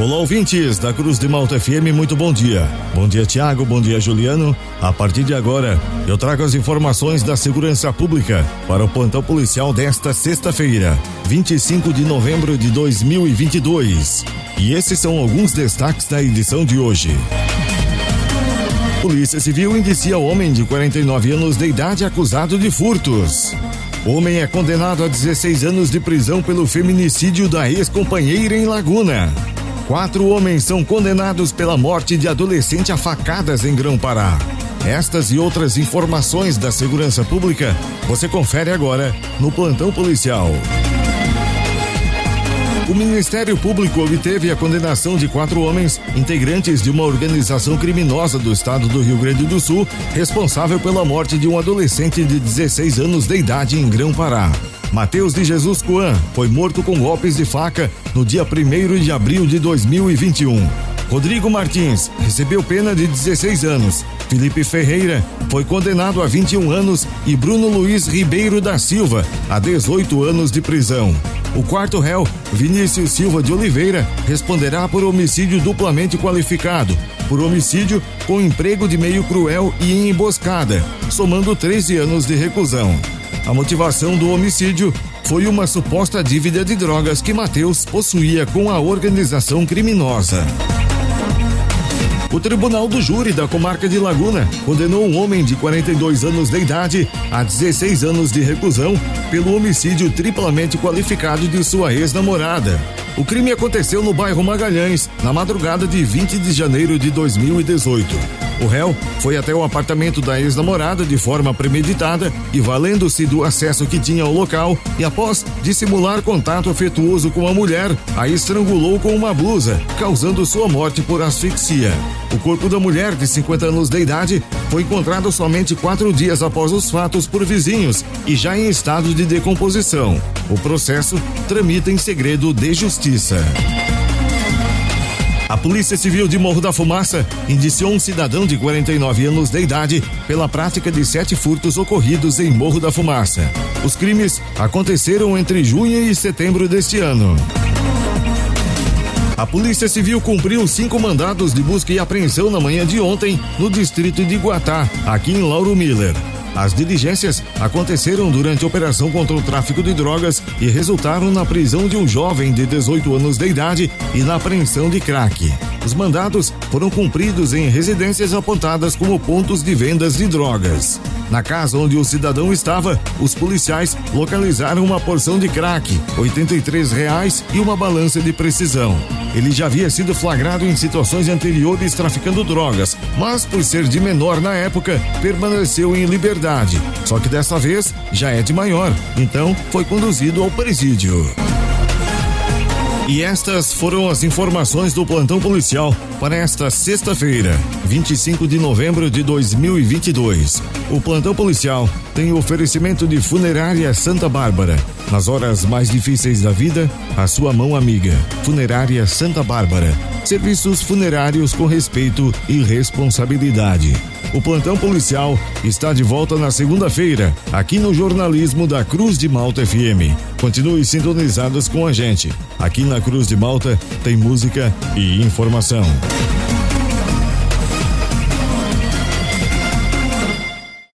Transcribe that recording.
Olá, ouvintes da Cruz de Malta FM, muito bom dia. Bom dia, Tiago, bom dia, Juliano. A partir de agora, eu trago as informações da segurança pública para o plantão policial desta sexta-feira, 25 de novembro de 2022. E esses são alguns destaques da edição de hoje. Polícia Civil indicia homem de 49 anos de idade acusado de furtos. Homem é condenado a 16 anos de prisão pelo feminicídio da ex-companheira em Laguna. Quatro homens são condenados pela morte de adolescente a facadas em Grão-Pará. Estas e outras informações da segurança pública você confere agora no Plantão Policial. O Ministério Público obteve a condenação de quatro homens, integrantes de uma organização criminosa do estado do Rio Grande do Sul, responsável pela morte de um adolescente de 16 anos de idade em Grão-Pará. Mateus de Jesus Coan foi morto com golpes de faca no dia 1 de abril de 2021. Rodrigo Martins recebeu pena de 16 anos. Felipe Ferreira foi condenado a 21 anos e Bruno Luiz Ribeiro da Silva a 18 anos de prisão. O quarto réu, Vinícius Silva de Oliveira, responderá por homicídio duplamente qualificado, por homicídio com emprego de meio cruel e em emboscada, somando 13 anos de reclusão. A motivação do homicídio foi uma suposta dívida de drogas que Mateus possuía com a organização criminosa. O Tribunal do Júri da Comarca de Laguna condenou um homem de 42 anos de idade a 16 anos de reclusão pelo homicídio triplamente qualificado de sua ex-namorada. O crime aconteceu no bairro Magalhães, na madrugada de 20 de janeiro de 2018. O réu foi até o apartamento da ex-namorada de forma premeditada e valendo-se do acesso que tinha ao local e após dissimular contato afetuoso com a mulher, a estrangulou com uma blusa, causando sua morte por asfixia. O corpo da mulher de 50 anos de idade foi encontrado somente quatro dias após os fatos por vizinhos e já em estado de decomposição. O processo tramita em segredo de justiça. A Polícia Civil de Morro da Fumaça indiciou um cidadão de 49 anos de idade pela prática de sete furtos ocorridos em Morro da Fumaça. Os crimes aconteceram entre junho e setembro deste ano. A Polícia Civil cumpriu cinco mandados de busca e apreensão na manhã de ontem no distrito de Guatá, aqui em Lauro Miller. As diligências aconteceram durante a operação contra o tráfico de drogas e resultaram na prisão de um jovem de 18 anos de idade e na apreensão de crack. Os mandados foram cumpridos em residências apontadas como pontos de vendas de drogas. Na casa onde o cidadão estava, os policiais localizaram uma porção de crack, 83 reais e uma balança de precisão. Ele já havia sido flagrado em situações anteriores traficando drogas, mas por ser de menor na época, permaneceu em liberdade. Só que dessa vez já é de maior, então foi conduzido ao presídio. E estas foram as informações do plantão policial para esta sexta-feira, 25 de novembro de 2022. O plantão policial tem oferecimento de Funerária Santa Bárbara. Nas horas mais difíceis da vida, a sua mão amiga. Funerária Santa Bárbara. Serviços funerários com respeito e responsabilidade. O plantão policial está de volta na segunda-feira, aqui no jornalismo da Cruz de Malta FM. Continue sintonizados com a gente. Aqui na Cruz de Malta tem música e informação.